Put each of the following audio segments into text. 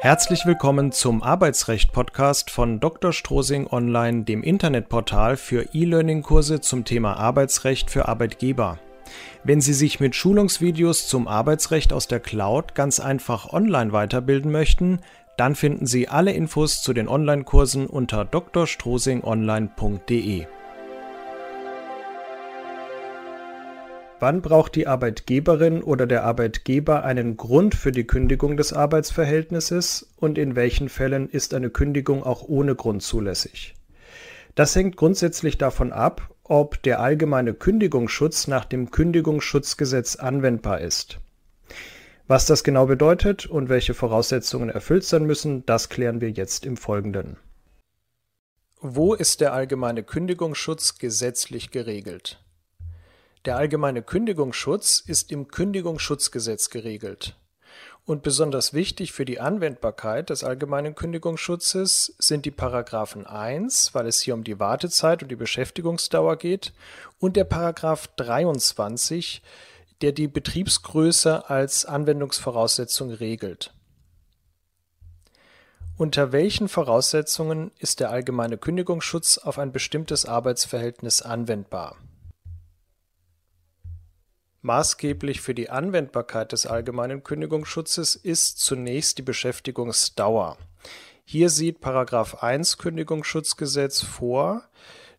Herzlich willkommen zum Arbeitsrecht-Podcast von Dr. Strosing Online, dem Internetportal für E-Learning-Kurse zum Thema Arbeitsrecht für Arbeitgeber. Wenn Sie sich mit Schulungsvideos zum Arbeitsrecht aus der Cloud ganz einfach online weiterbilden möchten, dann finden Sie alle Infos zu den Online-Kursen unter drstrosingonline.de. Wann braucht die Arbeitgeberin oder der Arbeitgeber einen Grund für die Kündigung des Arbeitsverhältnisses und in welchen Fällen ist eine Kündigung auch ohne Grund zulässig? Das hängt grundsätzlich davon ab, ob der allgemeine Kündigungsschutz nach dem Kündigungsschutzgesetz anwendbar ist. Was das genau bedeutet und welche Voraussetzungen erfüllt sein müssen, das klären wir jetzt im Folgenden. Wo ist der allgemeine Kündigungsschutz gesetzlich geregelt? Der allgemeine Kündigungsschutz ist im Kündigungsschutzgesetz geregelt. Und besonders wichtig für die Anwendbarkeit des allgemeinen Kündigungsschutzes sind die Paragraphen 1, weil es hier um die Wartezeit und die Beschäftigungsdauer geht, und der Paragraph 23, der die Betriebsgröße als Anwendungsvoraussetzung regelt. Unter welchen Voraussetzungen ist der allgemeine Kündigungsschutz auf ein bestimmtes Arbeitsverhältnis anwendbar? Maßgeblich für die Anwendbarkeit des allgemeinen Kündigungsschutzes ist zunächst die Beschäftigungsdauer. Hier sieht § 1 Kündigungsschutzgesetz vor,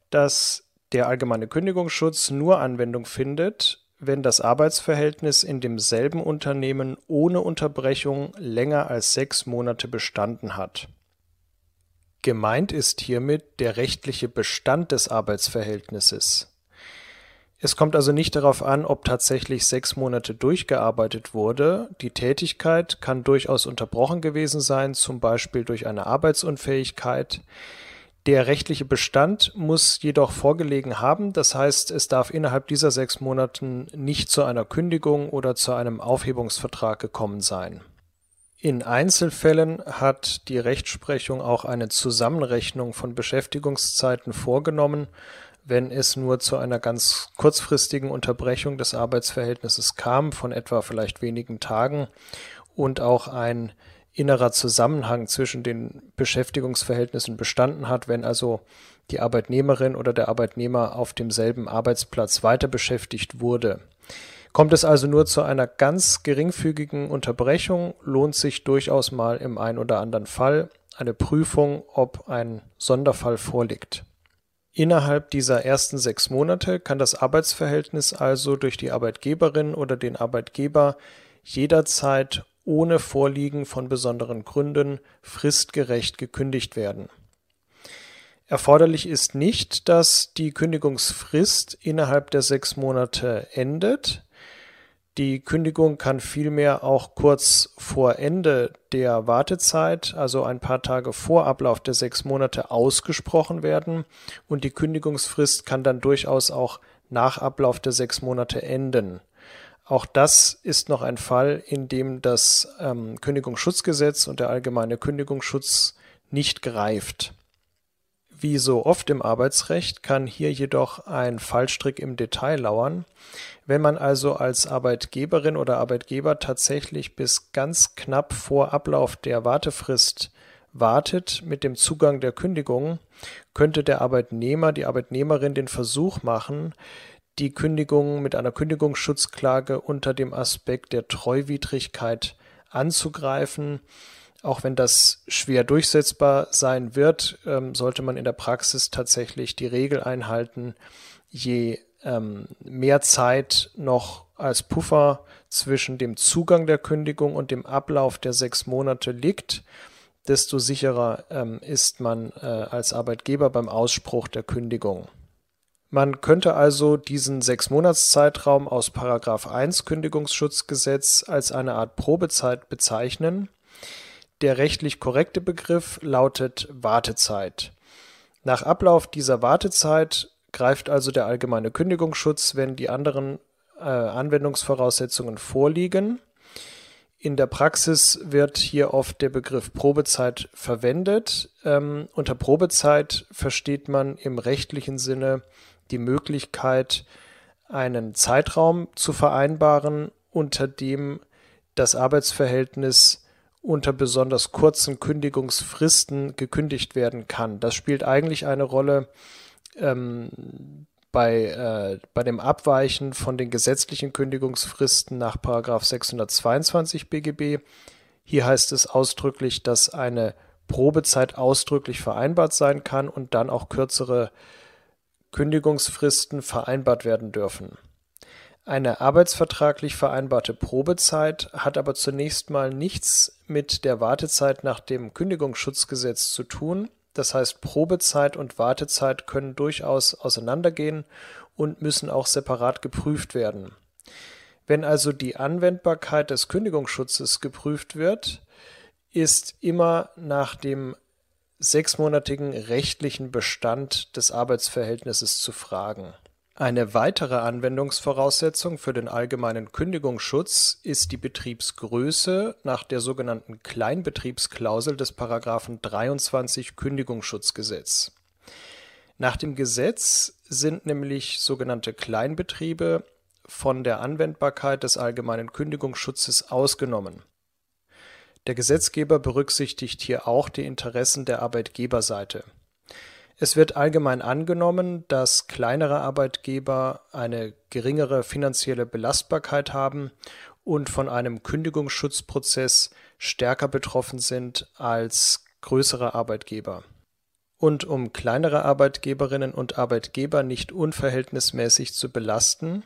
dass der allgemeine Kündigungsschutz nur Anwendung findet, wenn das Arbeitsverhältnis in demselben Unternehmen ohne Unterbrechung länger als sechs Monate bestanden hat. Gemeint ist hiermit der rechtliche Bestand des Arbeitsverhältnisses. Es kommt also nicht darauf an, ob tatsächlich sechs Monate durchgearbeitet wurde. Die Tätigkeit kann durchaus unterbrochen gewesen sein, zum Beispiel durch eine Arbeitsunfähigkeit. Der rechtliche Bestand muss jedoch vorgelegen haben, das heißt, es darf innerhalb dieser sechs Monaten nicht zu einer Kündigung oder zu einem Aufhebungsvertrag gekommen sein. In Einzelfällen hat die Rechtsprechung auch eine Zusammenrechnung von Beschäftigungszeiten vorgenommen wenn es nur zu einer ganz kurzfristigen Unterbrechung des Arbeitsverhältnisses kam, von etwa vielleicht wenigen Tagen und auch ein innerer Zusammenhang zwischen den Beschäftigungsverhältnissen bestanden hat, wenn also die Arbeitnehmerin oder der Arbeitnehmer auf demselben Arbeitsplatz weiter beschäftigt wurde. Kommt es also nur zu einer ganz geringfügigen Unterbrechung, lohnt sich durchaus mal im einen oder anderen Fall eine Prüfung, ob ein Sonderfall vorliegt. Innerhalb dieser ersten sechs Monate kann das Arbeitsverhältnis also durch die Arbeitgeberin oder den Arbeitgeber jederzeit ohne Vorliegen von besonderen Gründen fristgerecht gekündigt werden. Erforderlich ist nicht, dass die Kündigungsfrist innerhalb der sechs Monate endet, die Kündigung kann vielmehr auch kurz vor Ende der Wartezeit, also ein paar Tage vor Ablauf der sechs Monate, ausgesprochen werden und die Kündigungsfrist kann dann durchaus auch nach Ablauf der sechs Monate enden. Auch das ist noch ein Fall, in dem das ähm, Kündigungsschutzgesetz und der allgemeine Kündigungsschutz nicht greift. Wie so oft im Arbeitsrecht kann hier jedoch ein Fallstrick im Detail lauern. Wenn man also als Arbeitgeberin oder Arbeitgeber tatsächlich bis ganz knapp vor Ablauf der Wartefrist wartet mit dem Zugang der Kündigung, könnte der Arbeitnehmer, die Arbeitnehmerin den Versuch machen, die Kündigung mit einer Kündigungsschutzklage unter dem Aspekt der Treuwidrigkeit anzugreifen. Auch wenn das schwer durchsetzbar sein wird, ähm, sollte man in der Praxis tatsächlich die Regel einhalten, je ähm, mehr Zeit noch als Puffer zwischen dem Zugang der Kündigung und dem Ablauf der sechs Monate liegt, desto sicherer ähm, ist man äh, als Arbeitgeber beim Ausspruch der Kündigung. Man könnte also diesen sechs Monatszeitraum aus Paragraph 1 Kündigungsschutzgesetz als eine Art Probezeit bezeichnen der rechtlich korrekte Begriff lautet Wartezeit. Nach Ablauf dieser Wartezeit greift also der allgemeine Kündigungsschutz, wenn die anderen äh, Anwendungsvoraussetzungen vorliegen. In der Praxis wird hier oft der Begriff Probezeit verwendet. Ähm, unter Probezeit versteht man im rechtlichen Sinne die Möglichkeit, einen Zeitraum zu vereinbaren, unter dem das Arbeitsverhältnis unter besonders kurzen Kündigungsfristen gekündigt werden kann. Das spielt eigentlich eine Rolle ähm, bei, äh, bei dem Abweichen von den gesetzlichen Kündigungsfristen nach 622 BGB. Hier heißt es ausdrücklich, dass eine Probezeit ausdrücklich vereinbart sein kann und dann auch kürzere Kündigungsfristen vereinbart werden dürfen. Eine arbeitsvertraglich vereinbarte Probezeit hat aber zunächst mal nichts mit der Wartezeit nach dem Kündigungsschutzgesetz zu tun. Das heißt, Probezeit und Wartezeit können durchaus auseinandergehen und müssen auch separat geprüft werden. Wenn also die Anwendbarkeit des Kündigungsschutzes geprüft wird, ist immer nach dem sechsmonatigen rechtlichen Bestand des Arbeitsverhältnisses zu fragen. Eine weitere Anwendungsvoraussetzung für den allgemeinen Kündigungsschutz ist die Betriebsgröße nach der sogenannten Kleinbetriebsklausel des Paragraphen 23 Kündigungsschutzgesetz. Nach dem Gesetz sind nämlich sogenannte Kleinbetriebe von der Anwendbarkeit des allgemeinen Kündigungsschutzes ausgenommen. Der Gesetzgeber berücksichtigt hier auch die Interessen der Arbeitgeberseite es wird allgemein angenommen, dass kleinere Arbeitgeber eine geringere finanzielle Belastbarkeit haben und von einem Kündigungsschutzprozess stärker betroffen sind als größere Arbeitgeber. Und um kleinere Arbeitgeberinnen und Arbeitgeber nicht unverhältnismäßig zu belasten,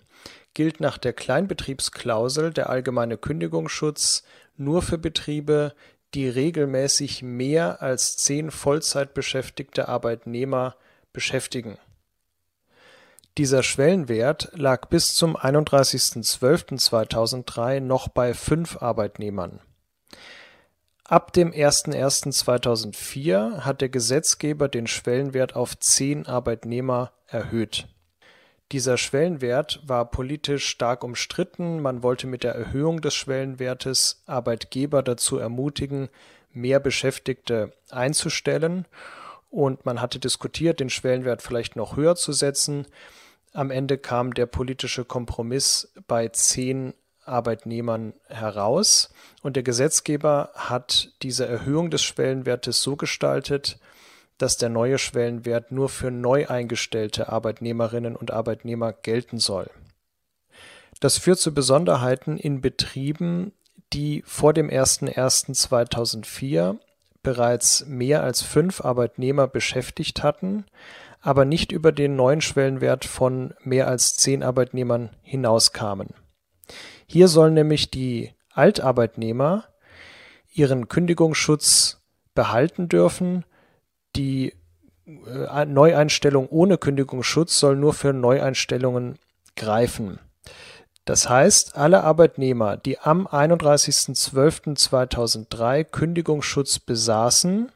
gilt nach der Kleinbetriebsklausel der allgemeine Kündigungsschutz nur für Betriebe, die regelmäßig mehr als zehn Vollzeitbeschäftigte Arbeitnehmer beschäftigen. Dieser Schwellenwert lag bis zum 31.12.2003 noch bei fünf Arbeitnehmern. Ab dem 01.01.2004 hat der Gesetzgeber den Schwellenwert auf zehn Arbeitnehmer erhöht dieser Schwellenwert war politisch stark umstritten. Man wollte mit der Erhöhung des Schwellenwertes Arbeitgeber dazu ermutigen, mehr Beschäftigte einzustellen. Und man hatte diskutiert, den Schwellenwert vielleicht noch höher zu setzen. Am Ende kam der politische Kompromiss bei zehn Arbeitnehmern heraus. Und der Gesetzgeber hat diese Erhöhung des Schwellenwertes so gestaltet, dass der neue Schwellenwert nur für neu eingestellte Arbeitnehmerinnen und Arbeitnehmer gelten soll. Das führt zu Besonderheiten in Betrieben, die vor dem 01.01.2004 bereits mehr als fünf Arbeitnehmer beschäftigt hatten, aber nicht über den neuen Schwellenwert von mehr als zehn Arbeitnehmern hinauskamen. Hier sollen nämlich die Altarbeitnehmer ihren Kündigungsschutz behalten dürfen die äh, Neueinstellung ohne Kündigungsschutz soll nur für Neueinstellungen greifen. Das heißt, alle Arbeitnehmer, die am 31.12.2003 Kündigungsschutz besaßen,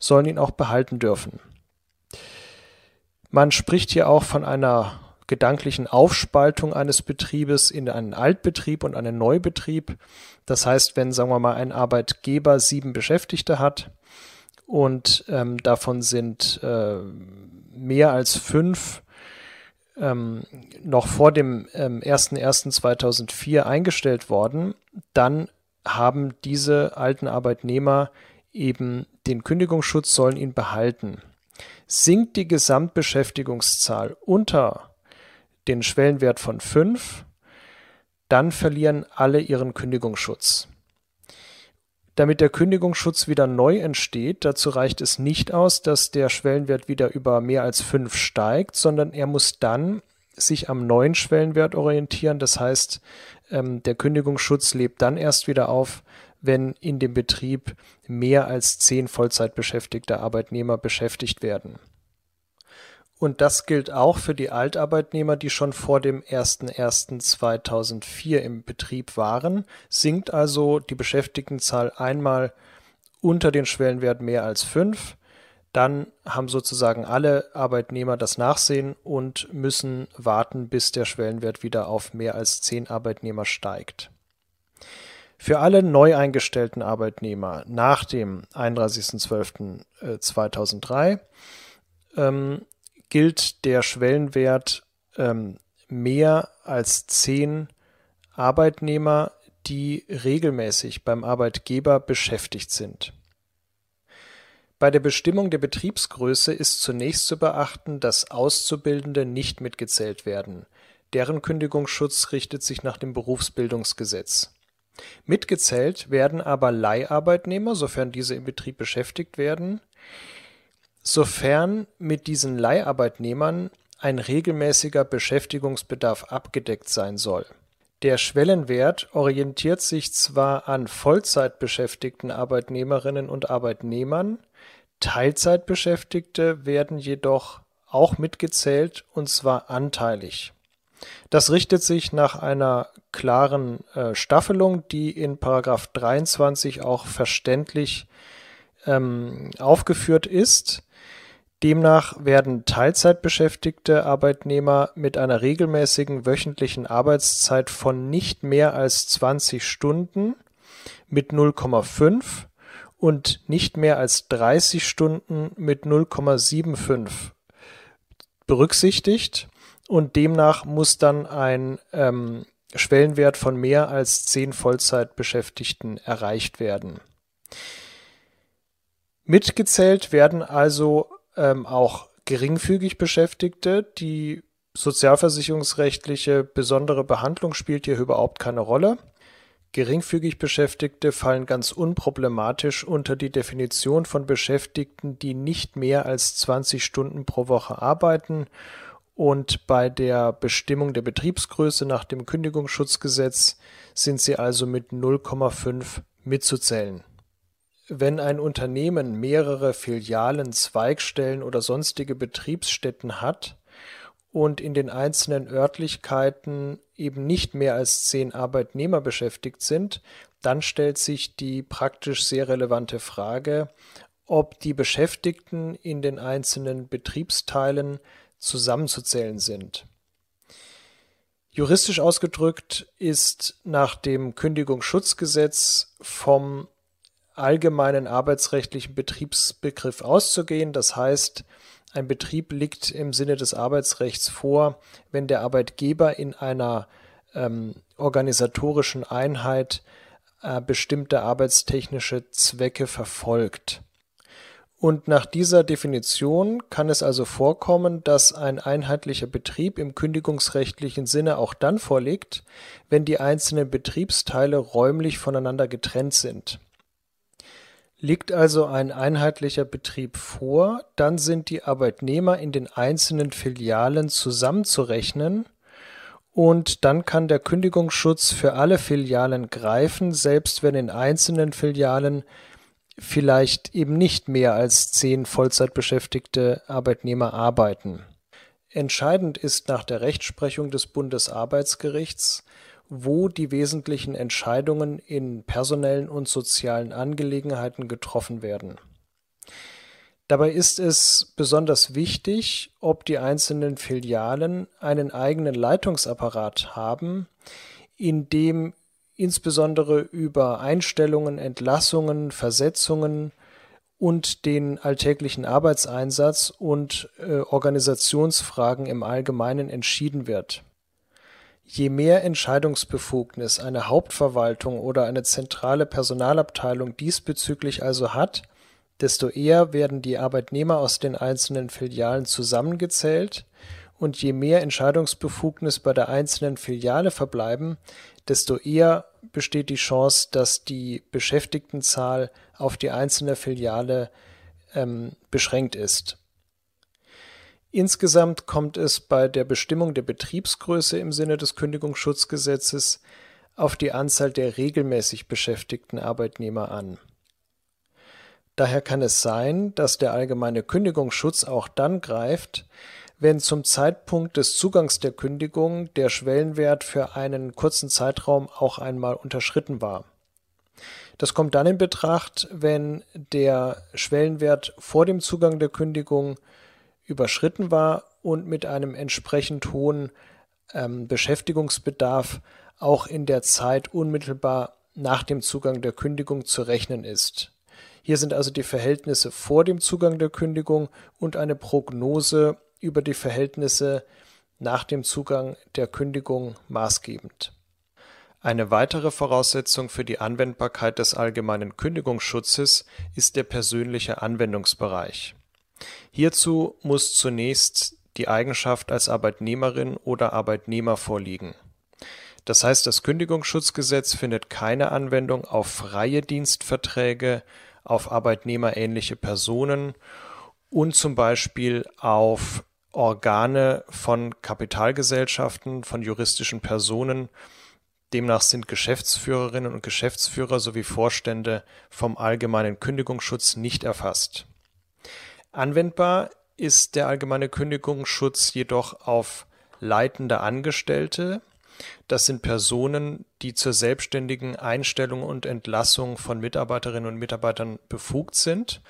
sollen ihn auch behalten dürfen. Man spricht hier auch von einer gedanklichen Aufspaltung eines Betriebes in einen Altbetrieb und einen Neubetrieb. Das heißt, wenn, sagen wir mal, ein Arbeitgeber sieben Beschäftigte hat, und ähm, davon sind äh, mehr als fünf ähm, noch vor dem ähm, 01.01.2004 eingestellt worden, dann haben diese alten Arbeitnehmer eben den Kündigungsschutz, sollen ihn behalten. Sinkt die Gesamtbeschäftigungszahl unter den Schwellenwert von 5, dann verlieren alle ihren Kündigungsschutz. Damit der Kündigungsschutz wieder neu entsteht, dazu reicht es nicht aus, dass der Schwellenwert wieder über mehr als 5 steigt, sondern er muss dann sich am neuen Schwellenwert orientieren. Das heißt, ähm, der Kündigungsschutz lebt dann erst wieder auf, wenn in dem Betrieb mehr als 10 Vollzeitbeschäftigte Arbeitnehmer beschäftigt werden. Und das gilt auch für die Altarbeitnehmer, die schon vor dem 01.01.2004 im Betrieb waren. Sinkt also die Beschäftigtenzahl einmal unter den Schwellenwert mehr als fünf, dann haben sozusagen alle Arbeitnehmer das Nachsehen und müssen warten, bis der Schwellenwert wieder auf mehr als zehn Arbeitnehmer steigt. Für alle neu eingestellten Arbeitnehmer nach dem 31.12.2003 ähm, gilt der Schwellenwert ähm, mehr als zehn Arbeitnehmer, die regelmäßig beim Arbeitgeber beschäftigt sind. Bei der Bestimmung der Betriebsgröße ist zunächst zu beachten, dass Auszubildende nicht mitgezählt werden. Deren Kündigungsschutz richtet sich nach dem Berufsbildungsgesetz. Mitgezählt werden aber Leiharbeitnehmer, sofern diese im Betrieb beschäftigt werden, sofern mit diesen Leiharbeitnehmern ein regelmäßiger Beschäftigungsbedarf abgedeckt sein soll. Der Schwellenwert orientiert sich zwar an Vollzeit beschäftigten Arbeitnehmerinnen und Arbeitnehmern, Teilzeitbeschäftigte werden jedoch auch mitgezählt und zwar anteilig. Das richtet sich nach einer klaren äh, Staffelung, die in Paragraph 23 auch verständlich ähm, aufgeführt ist. Demnach werden Teilzeitbeschäftigte Arbeitnehmer mit einer regelmäßigen wöchentlichen Arbeitszeit von nicht mehr als 20 Stunden mit 0,5 und nicht mehr als 30 Stunden mit 0,75 berücksichtigt und demnach muss dann ein ähm, Schwellenwert von mehr als 10 Vollzeitbeschäftigten erreicht werden. Mitgezählt werden also ähm, auch geringfügig Beschäftigte. Die sozialversicherungsrechtliche besondere Behandlung spielt hier überhaupt keine Rolle. Geringfügig Beschäftigte fallen ganz unproblematisch unter die Definition von Beschäftigten, die nicht mehr als 20 Stunden pro Woche arbeiten und bei der Bestimmung der Betriebsgröße nach dem Kündigungsschutzgesetz sind sie also mit 0,5 mitzuzählen wenn ein Unternehmen mehrere Filialen, Zweigstellen oder sonstige Betriebsstätten hat und in den einzelnen Örtlichkeiten eben nicht mehr als zehn Arbeitnehmer beschäftigt sind, dann stellt sich die praktisch sehr relevante Frage, ob die Beschäftigten in den einzelnen Betriebsteilen zusammenzuzählen sind. Juristisch ausgedrückt ist nach dem Kündigungsschutzgesetz vom allgemeinen arbeitsrechtlichen Betriebsbegriff auszugehen. Das heißt, ein Betrieb liegt im Sinne des Arbeitsrechts vor, wenn der Arbeitgeber in einer ähm, organisatorischen Einheit äh, bestimmte arbeitstechnische Zwecke verfolgt. Und nach dieser Definition kann es also vorkommen, dass ein einheitlicher Betrieb im kündigungsrechtlichen Sinne auch dann vorliegt, wenn die einzelnen Betriebsteile räumlich voneinander getrennt sind. Liegt also ein einheitlicher Betrieb vor, dann sind die Arbeitnehmer in den einzelnen Filialen zusammenzurechnen und dann kann der Kündigungsschutz für alle Filialen greifen, selbst wenn in einzelnen Filialen vielleicht eben nicht mehr als zehn Vollzeitbeschäftigte Arbeitnehmer arbeiten. Entscheidend ist nach der Rechtsprechung des Bundesarbeitsgerichts, wo die wesentlichen Entscheidungen in personellen und sozialen Angelegenheiten getroffen werden. Dabei ist es besonders wichtig, ob die einzelnen Filialen einen eigenen Leitungsapparat haben, in dem insbesondere über Einstellungen, Entlassungen, Versetzungen und den alltäglichen Arbeitseinsatz und äh, Organisationsfragen im Allgemeinen entschieden wird. Je mehr Entscheidungsbefugnis eine Hauptverwaltung oder eine zentrale Personalabteilung diesbezüglich also hat, desto eher werden die Arbeitnehmer aus den einzelnen Filialen zusammengezählt, und je mehr Entscheidungsbefugnis bei der einzelnen Filiale verbleiben, desto eher besteht die Chance, dass die Beschäftigtenzahl auf die einzelne Filiale ähm, beschränkt ist Insgesamt kommt es bei der Bestimmung der Betriebsgröße im Sinne des Kündigungsschutzgesetzes auf die Anzahl der regelmäßig beschäftigten Arbeitnehmer an. Daher kann es sein, dass der allgemeine Kündigungsschutz auch dann greift, wenn zum Zeitpunkt des Zugangs der Kündigung der Schwellenwert für einen kurzen Zeitraum auch einmal unterschritten war. Das kommt dann in Betracht, wenn der Schwellenwert vor dem Zugang der Kündigung überschritten war und mit einem entsprechend hohen ähm, Beschäftigungsbedarf auch in der Zeit unmittelbar nach dem Zugang der Kündigung zu rechnen ist. Hier sind also die Verhältnisse vor dem Zugang der Kündigung und eine Prognose über die Verhältnisse nach dem Zugang der Kündigung maßgebend. Eine weitere Voraussetzung für die Anwendbarkeit des allgemeinen Kündigungsschutzes ist der persönliche Anwendungsbereich. Hierzu muss zunächst die Eigenschaft als Arbeitnehmerin oder Arbeitnehmer vorliegen. Das heißt, das Kündigungsschutzgesetz findet keine Anwendung auf freie Dienstverträge, auf arbeitnehmerähnliche Personen und zum Beispiel auf Organe von Kapitalgesellschaften, von juristischen Personen. Demnach sind Geschäftsführerinnen und Geschäftsführer sowie Vorstände vom allgemeinen Kündigungsschutz nicht erfasst. Anwendbar ist der allgemeine Kündigungsschutz jedoch auf leitende Angestellte. Das sind Personen, die zur selbstständigen Einstellung und Entlassung von Mitarbeiterinnen und Mitarbeitern befugt sind.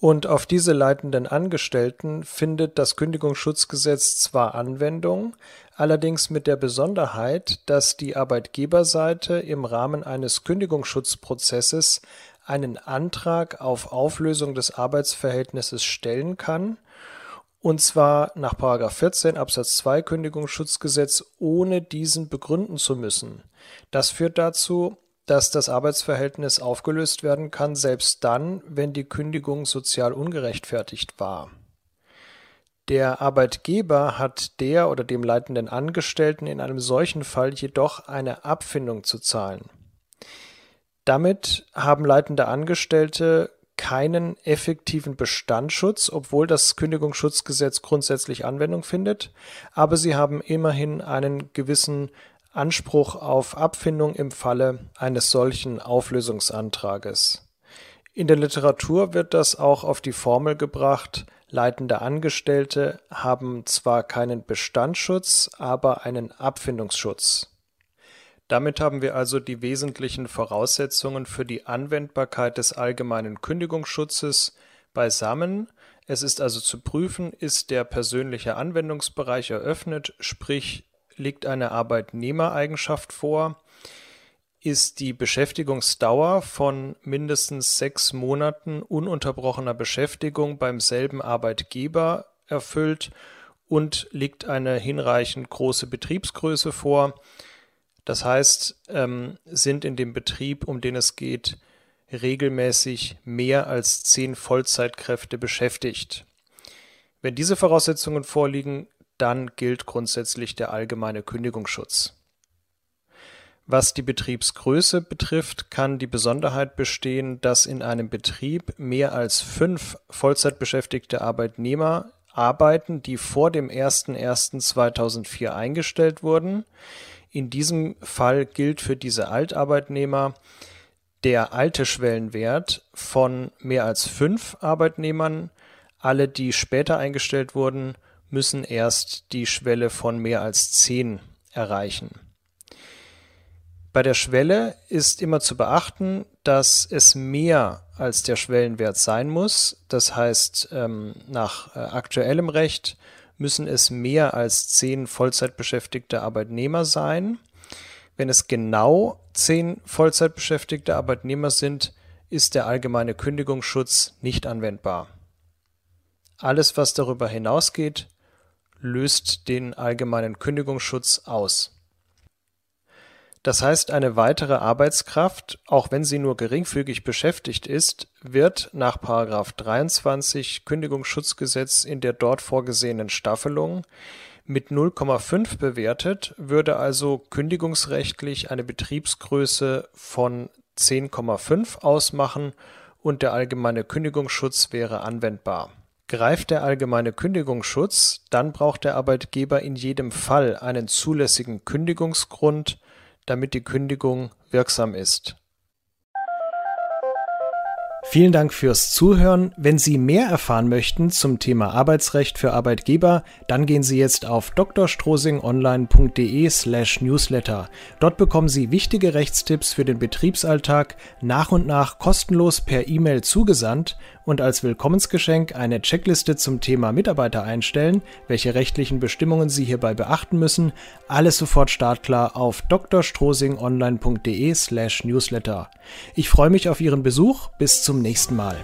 Und auf diese leitenden Angestellten findet das Kündigungsschutzgesetz zwar Anwendung, allerdings mit der Besonderheit, dass die Arbeitgeberseite im Rahmen eines Kündigungsschutzprozesses einen Antrag auf Auflösung des Arbeitsverhältnisses stellen kann und zwar nach 14 Absatz 2 Kündigungsschutzgesetz, ohne diesen begründen zu müssen. Das führt dazu, dass das Arbeitsverhältnis aufgelöst werden kann, selbst dann, wenn die Kündigung sozial ungerechtfertigt war. Der Arbeitgeber hat der oder dem leitenden Angestellten in einem solchen Fall jedoch eine Abfindung zu zahlen. Damit haben leitende Angestellte keinen effektiven Bestandsschutz, obwohl das Kündigungsschutzgesetz grundsätzlich Anwendung findet, aber sie haben immerhin einen gewissen Anspruch auf Abfindung im Falle eines solchen Auflösungsantrages. In der Literatur wird das auch auf die Formel gebracht, leitende Angestellte haben zwar keinen Bestandsschutz, aber einen Abfindungsschutz. Damit haben wir also die wesentlichen Voraussetzungen für die Anwendbarkeit des allgemeinen Kündigungsschutzes beisammen. Es ist also zu prüfen, ist der persönliche Anwendungsbereich eröffnet, sprich liegt eine Arbeitnehmereigenschaft vor, ist die Beschäftigungsdauer von mindestens sechs Monaten ununterbrochener Beschäftigung beim selben Arbeitgeber erfüllt und liegt eine hinreichend große Betriebsgröße vor, das heißt, ähm, sind in dem Betrieb, um den es geht, regelmäßig mehr als zehn Vollzeitkräfte beschäftigt. Wenn diese Voraussetzungen vorliegen, dann gilt grundsätzlich der allgemeine Kündigungsschutz. Was die Betriebsgröße betrifft, kann die Besonderheit bestehen, dass in einem Betrieb mehr als fünf Vollzeitbeschäftigte Arbeitnehmer arbeiten, die vor dem 01.01.2004 eingestellt wurden. In diesem Fall gilt für diese Altarbeitnehmer der alte Schwellenwert von mehr als fünf Arbeitnehmern. Alle, die später eingestellt wurden, müssen erst die Schwelle von mehr als zehn erreichen. Bei der Schwelle ist immer zu beachten, dass es mehr als der Schwellenwert sein muss. Das heißt, ähm, nach äh, aktuellem Recht müssen es mehr als zehn Vollzeitbeschäftigte Arbeitnehmer sein. Wenn es genau zehn Vollzeitbeschäftigte Arbeitnehmer sind, ist der allgemeine Kündigungsschutz nicht anwendbar. Alles, was darüber hinausgeht, löst den allgemeinen Kündigungsschutz aus. Das heißt, eine weitere Arbeitskraft, auch wenn sie nur geringfügig beschäftigt ist, wird nach 23 Kündigungsschutzgesetz in der dort vorgesehenen Staffelung mit 0,5 bewertet, würde also kündigungsrechtlich eine Betriebsgröße von 10,5 ausmachen und der allgemeine Kündigungsschutz wäre anwendbar. Greift der allgemeine Kündigungsschutz, dann braucht der Arbeitgeber in jedem Fall einen zulässigen Kündigungsgrund damit die Kündigung wirksam ist. Vielen Dank fürs Zuhören. Wenn Sie mehr erfahren möchten zum Thema Arbeitsrecht für Arbeitgeber, dann gehen Sie jetzt auf drstrosingonline.de/newsletter. Dort bekommen Sie wichtige Rechtstipps für den Betriebsalltag nach und nach kostenlos per E-Mail zugesandt und als Willkommensgeschenk eine Checkliste zum Thema Mitarbeiter einstellen, welche rechtlichen Bestimmungen Sie hierbei beachten müssen. Alles sofort startklar auf drstrosingonline.de/newsletter. Ich freue mich auf Ihren Besuch. Bis zum nächsten Mal.